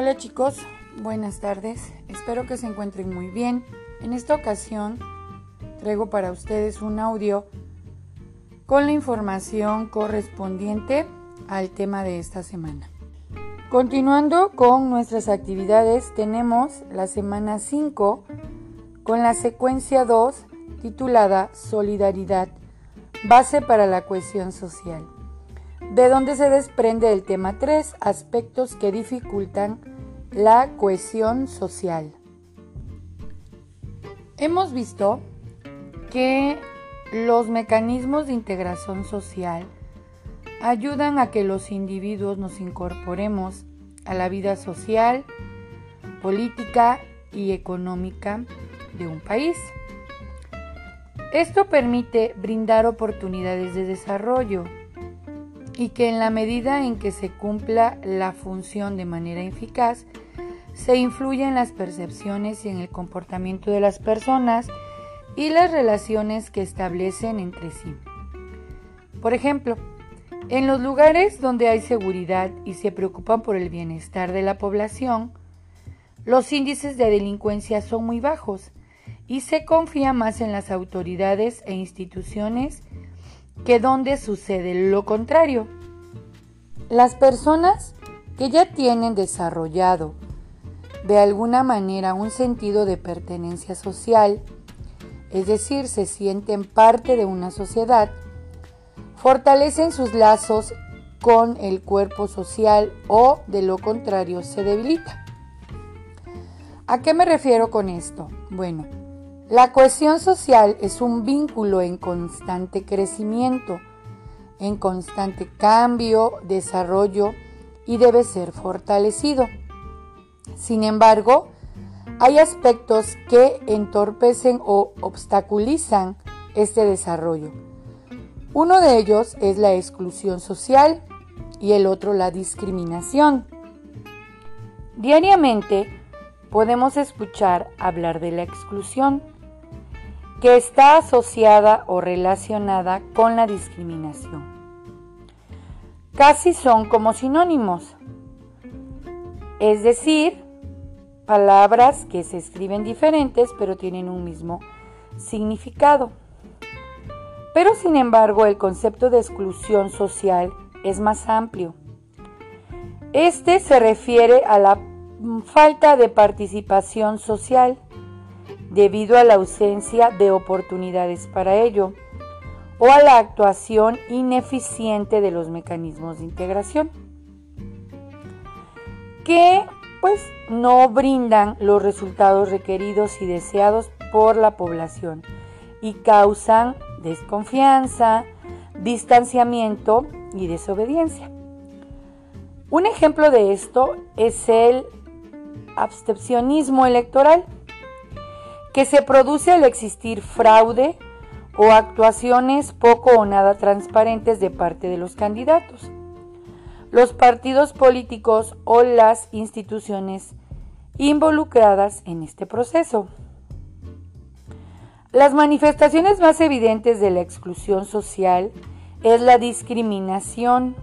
Hola chicos, buenas tardes. Espero que se encuentren muy bien. En esta ocasión traigo para ustedes un audio con la información correspondiente al tema de esta semana. Continuando con nuestras actividades, tenemos la semana 5 con la secuencia 2 titulada Solidaridad, base para la cohesión social de donde se desprende el tema 3, aspectos que dificultan la cohesión social. Hemos visto que los mecanismos de integración social ayudan a que los individuos nos incorporemos a la vida social, política y económica de un país. Esto permite brindar oportunidades de desarrollo y que en la medida en que se cumpla la función de manera eficaz, se influye en las percepciones y en el comportamiento de las personas y las relaciones que establecen entre sí. Por ejemplo, en los lugares donde hay seguridad y se preocupan por el bienestar de la población, los índices de delincuencia son muy bajos y se confía más en las autoridades e instituciones que donde sucede lo contrario. Las personas que ya tienen desarrollado de alguna manera un sentido de pertenencia social, es decir, se sienten parte de una sociedad, fortalecen sus lazos con el cuerpo social o de lo contrario se debilita. ¿A qué me refiero con esto? Bueno, la cohesión social es un vínculo en constante crecimiento, en constante cambio, desarrollo y debe ser fortalecido. Sin embargo, hay aspectos que entorpecen o obstaculizan este desarrollo. Uno de ellos es la exclusión social y el otro la discriminación. Diariamente podemos escuchar hablar de la exclusión que está asociada o relacionada con la discriminación. Casi son como sinónimos, es decir, palabras que se escriben diferentes pero tienen un mismo significado. Pero sin embargo el concepto de exclusión social es más amplio. Este se refiere a la falta de participación social debido a la ausencia de oportunidades para ello o a la actuación ineficiente de los mecanismos de integración que pues no brindan los resultados requeridos y deseados por la población y causan desconfianza, distanciamiento y desobediencia. Un ejemplo de esto es el abstencionismo electoral que se produce al existir fraude o actuaciones poco o nada transparentes de parte de los candidatos, los partidos políticos o las instituciones involucradas en este proceso. Las manifestaciones más evidentes de la exclusión social es la discriminación.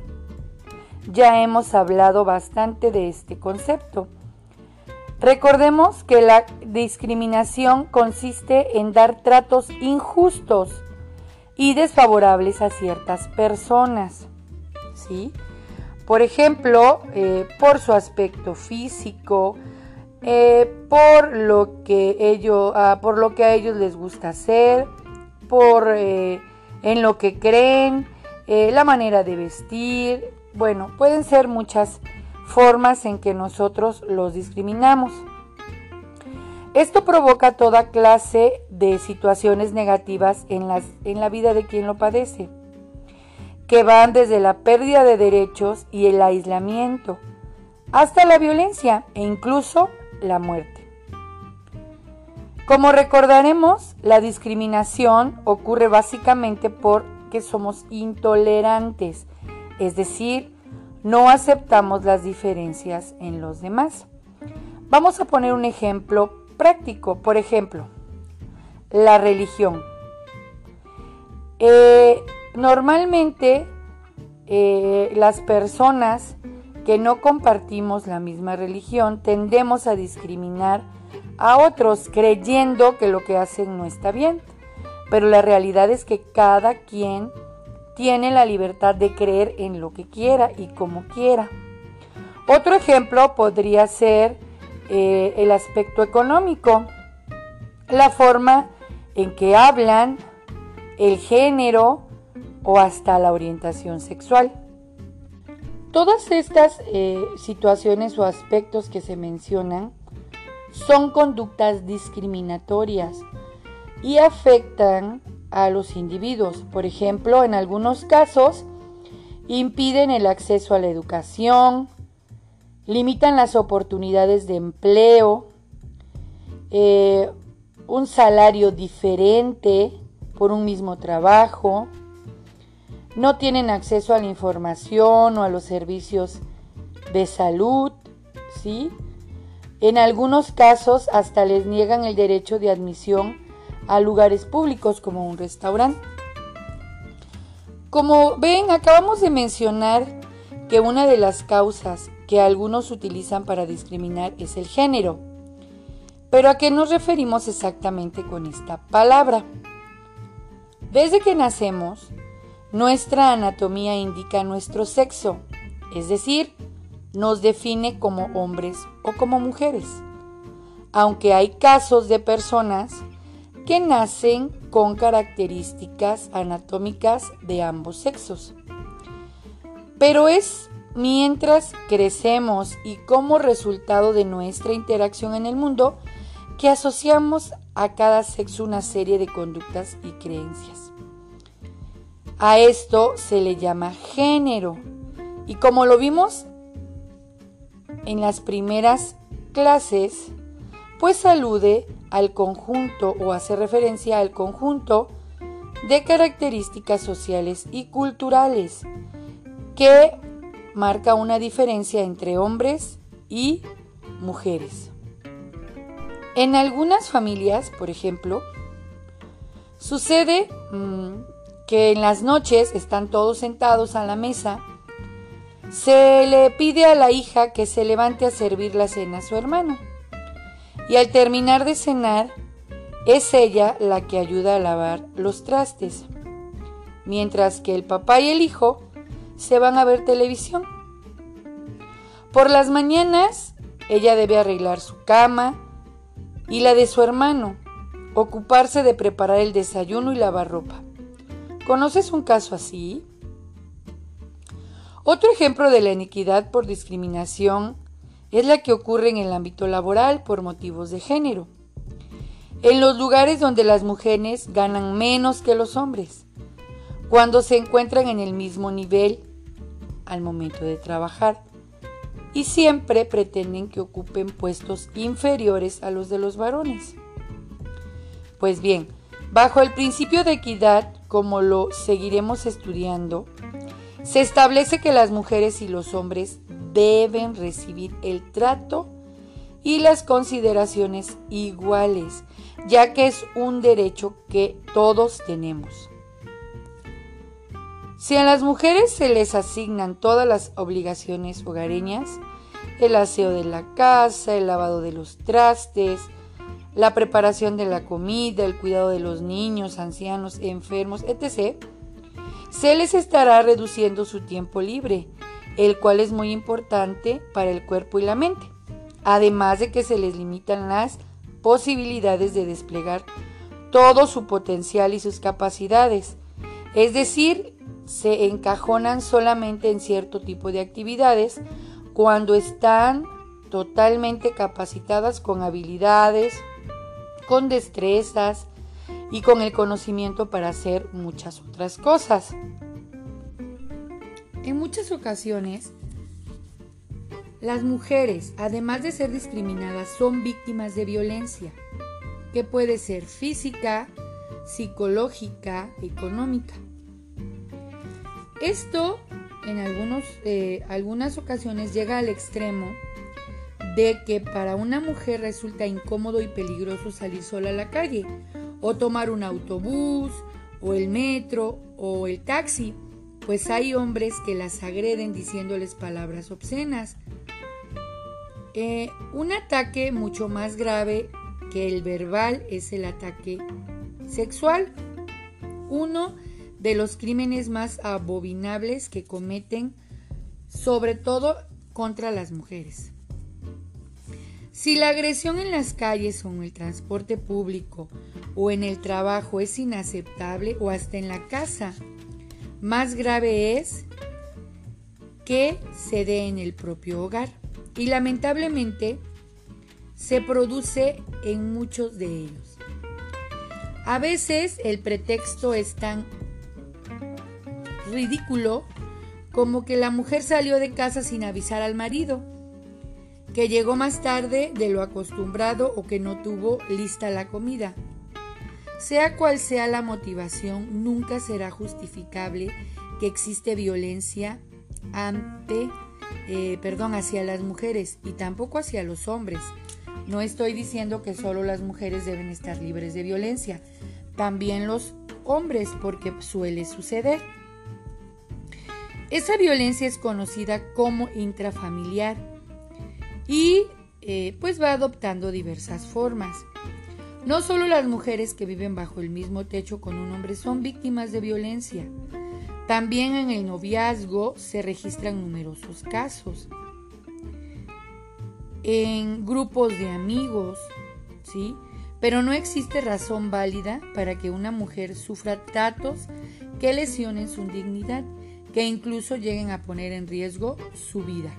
Ya hemos hablado bastante de este concepto Recordemos que la discriminación consiste en dar tratos injustos y desfavorables a ciertas personas. ¿sí? Por ejemplo, eh, por su aspecto físico, eh, por, lo que ah, por lo que a ellos les gusta hacer, por eh, en lo que creen, la manera de vestir. Bueno, pueden ser muchas formas en que nosotros los discriminamos. Esto provoca toda clase de situaciones negativas en, en la vida de quien lo padece, que van desde la pérdida de derechos y el aislamiento, hasta la violencia e incluso la muerte. Como recordaremos, la discriminación ocurre básicamente porque somos intolerantes, es decir, no aceptamos las diferencias en los demás. Vamos a poner un ejemplo práctico. Por ejemplo, la religión. Eh, normalmente eh, las personas que no compartimos la misma religión tendemos a discriminar a otros creyendo que lo que hacen no está bien. Pero la realidad es que cada quien tiene la libertad de creer en lo que quiera y como quiera. Otro ejemplo podría ser eh, el aspecto económico, la forma en que hablan, el género o hasta la orientación sexual. Todas estas eh, situaciones o aspectos que se mencionan son conductas discriminatorias y afectan a los individuos. Por ejemplo, en algunos casos impiden el acceso a la educación, limitan las oportunidades de empleo, eh, un salario diferente por un mismo trabajo, no tienen acceso a la información o a los servicios de salud, ¿sí? En algunos casos hasta les niegan el derecho de admisión a lugares públicos como un restaurante. Como ven, acabamos de mencionar que una de las causas que algunos utilizan para discriminar es el género. Pero ¿a qué nos referimos exactamente con esta palabra? Desde que nacemos, nuestra anatomía indica nuestro sexo, es decir, nos define como hombres o como mujeres. Aunque hay casos de personas que nacen con características anatómicas de ambos sexos. Pero es mientras crecemos y como resultado de nuestra interacción en el mundo que asociamos a cada sexo una serie de conductas y creencias. A esto se le llama género y como lo vimos en las primeras clases, pues alude al conjunto o hace referencia al conjunto de características sociales y culturales que marca una diferencia entre hombres y mujeres. En algunas familias, por ejemplo, sucede mm, que en las noches están todos sentados a la mesa, se le pide a la hija que se levante a servir la cena a su hermano y al terminar de cenar es ella la que ayuda a lavar los trastes, mientras que el papá y el hijo se van a ver televisión. Por las mañanas ella debe arreglar su cama y la de su hermano, ocuparse de preparar el desayuno y lavar ropa. ¿Conoces un caso así? Otro ejemplo de la iniquidad por discriminación es la que ocurre en el ámbito laboral por motivos de género. En los lugares donde las mujeres ganan menos que los hombres, cuando se encuentran en el mismo nivel al momento de trabajar y siempre pretenden que ocupen puestos inferiores a los de los varones. Pues bien, bajo el principio de equidad, como lo seguiremos estudiando, se establece que las mujeres y los hombres deben recibir el trato y las consideraciones iguales, ya que es un derecho que todos tenemos. Si a las mujeres se les asignan todas las obligaciones hogareñas, el aseo de la casa, el lavado de los trastes, la preparación de la comida, el cuidado de los niños, ancianos, enfermos, etc., se les estará reduciendo su tiempo libre el cual es muy importante para el cuerpo y la mente, además de que se les limitan las posibilidades de desplegar todo su potencial y sus capacidades, es decir, se encajonan solamente en cierto tipo de actividades cuando están totalmente capacitadas con habilidades, con destrezas y con el conocimiento para hacer muchas otras cosas. En muchas ocasiones, las mujeres, además de ser discriminadas, son víctimas de violencia, que puede ser física, psicológica, económica. Esto en eh, algunas ocasiones llega al extremo de que para una mujer resulta incómodo y peligroso salir sola a la calle o tomar un autobús o el metro o el taxi pues hay hombres que las agreden diciéndoles palabras obscenas. Eh, un ataque mucho más grave que el verbal es el ataque sexual. Uno de los crímenes más abominables que cometen, sobre todo contra las mujeres. Si la agresión en las calles o en el transporte público o en el trabajo es inaceptable o hasta en la casa, más grave es que se dé en el propio hogar. Y lamentablemente se produce en muchos de ellos. A veces el pretexto es tan ridículo como que la mujer salió de casa sin avisar al marido, que llegó más tarde de lo acostumbrado o que no tuvo lista la comida. Sea cual sea la motivación, nunca será justificable que existe violencia ante, eh, perdón, hacia las mujeres y tampoco hacia los hombres. No estoy diciendo que solo las mujeres deben estar libres de violencia, también los hombres, porque suele suceder. Esa violencia es conocida como intrafamiliar y eh, pues va adoptando diversas formas. No solo las mujeres que viven bajo el mismo techo con un hombre son víctimas de violencia, también en el noviazgo se registran numerosos casos. En grupos de amigos, ¿sí? Pero no existe razón válida para que una mujer sufra tratos que lesionen su dignidad, que incluso lleguen a poner en riesgo su vida.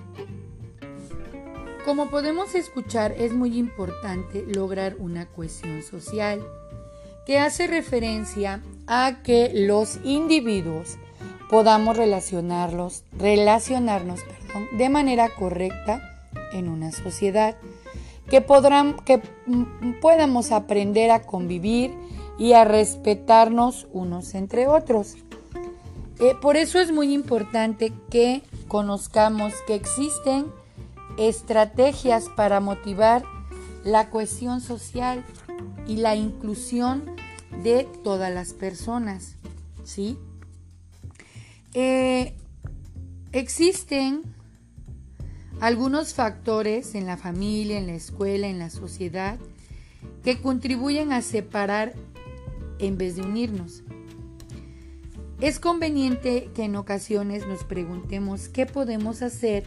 Como podemos escuchar, es muy importante lograr una cohesión social que hace referencia a que los individuos podamos relacionarlos, relacionarnos de manera correcta en una sociedad, que, que podamos aprender a convivir y a respetarnos unos entre otros. Eh, por eso es muy importante que conozcamos que existen estrategias para motivar la cohesión social y la inclusión de todas las personas, ¿sí? Eh, existen algunos factores en la familia, en la escuela, en la sociedad, que contribuyen a separar en vez de unirnos. Es conveniente que en ocasiones nos preguntemos qué podemos hacer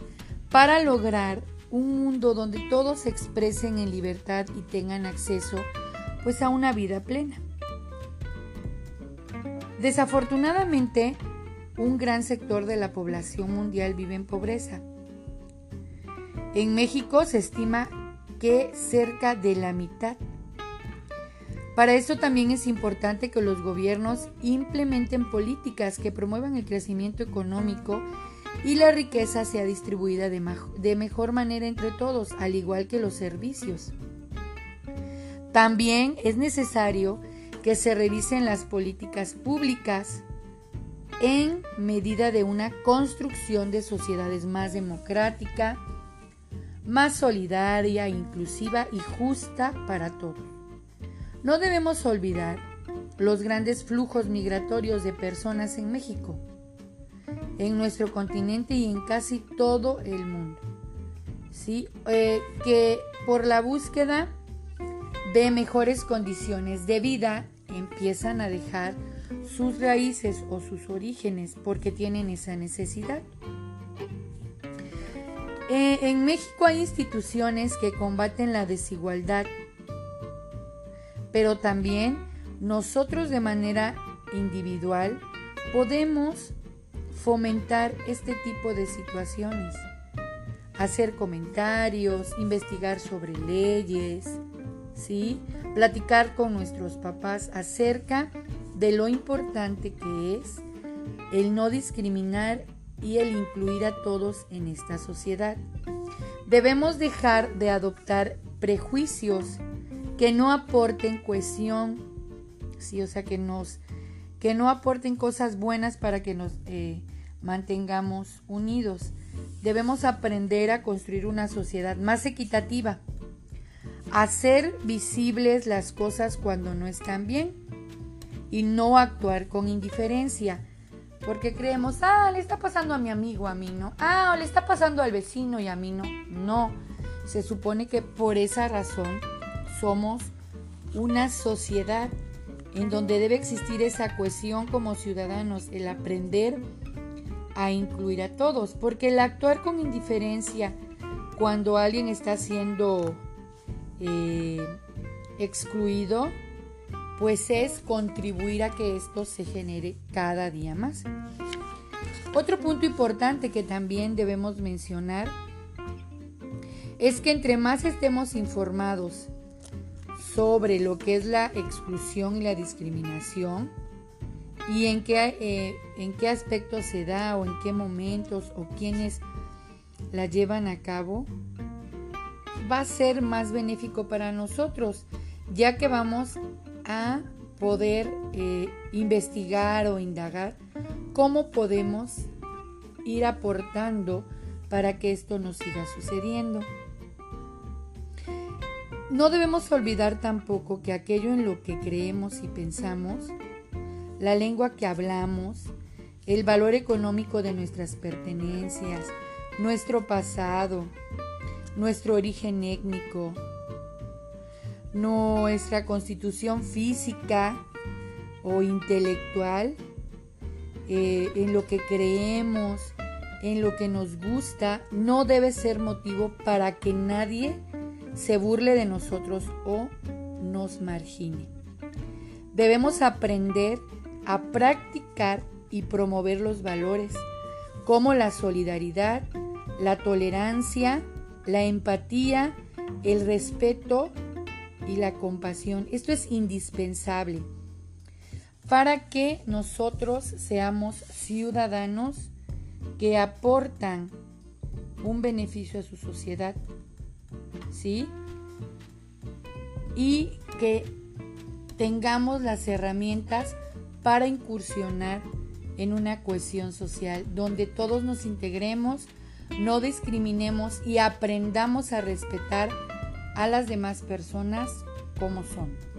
para lograr un mundo donde todos se expresen en libertad y tengan acceso pues a una vida plena. Desafortunadamente, un gran sector de la población mundial vive en pobreza. En México se estima que cerca de la mitad. Para esto también es importante que los gobiernos implementen políticas que promuevan el crecimiento económico y la riqueza sea distribuida de, mejor manera entre todos, al igual que los servicios. También es necesario que se revisen las políticas públicas en medida de una construcción de sociedades más democrática, más solidaria, inclusiva y justa para todos. No debemos olvidar los grandes flujos migratorios de personas en México en nuestro continente y en casi todo el mundo. ¿sí? Eh, que por la búsqueda de mejores condiciones de vida empiezan a dejar sus raíces o sus orígenes porque tienen esa necesidad. Eh, en México hay instituciones que combaten la desigualdad, pero también nosotros de manera individual podemos fomentar este tipo de situaciones, hacer comentarios, investigar sobre leyes, ¿sí? platicar con nuestros papás acerca de lo importante que es el no discriminar y el incluir a todos en esta sociedad. Debemos dejar de adoptar prejuicios que no aporten cohesión, sí, o sea, que nos que no aporten cosas buenas para que nos eh, mantengamos unidos. Debemos aprender a construir una sociedad más equitativa, hacer visibles las cosas cuando no están bien y no actuar con indiferencia. Porque creemos, ah, le está pasando a mi amigo, a mí no. Ah, le está pasando al vecino y a mí no. No, se supone que por esa razón somos una sociedad en donde debe existir esa cohesión como ciudadanos, el aprender a incluir a todos, porque el actuar con indiferencia cuando alguien está siendo eh, excluido, pues es contribuir a que esto se genere cada día más. Otro punto importante que también debemos mencionar es que entre más estemos informados sobre lo que es la exclusión y la discriminación y en qué, eh, en qué aspectos se da o en qué momentos o quiénes la llevan a cabo, va a ser más benéfico para nosotros, ya que vamos a poder eh, investigar o indagar cómo podemos ir aportando para que esto nos siga sucediendo. No debemos olvidar tampoco que aquello en lo que creemos y pensamos, la lengua que hablamos, el valor económico de nuestras pertenencias, nuestro pasado, nuestro origen étnico, nuestra constitución física o intelectual, eh, en lo que creemos, en lo que nos gusta, no debe ser motivo para que nadie se burle de nosotros o nos margine. Debemos aprender a practicar y promover los valores como la solidaridad, la tolerancia, la empatía, el respeto y la compasión. Esto es indispensable para que nosotros seamos ciudadanos que aportan un beneficio a su sociedad ¿sí? Y que tengamos las herramientas para incursionar en una cohesión social donde todos nos integremos, no discriminemos y aprendamos a respetar a las demás personas como son.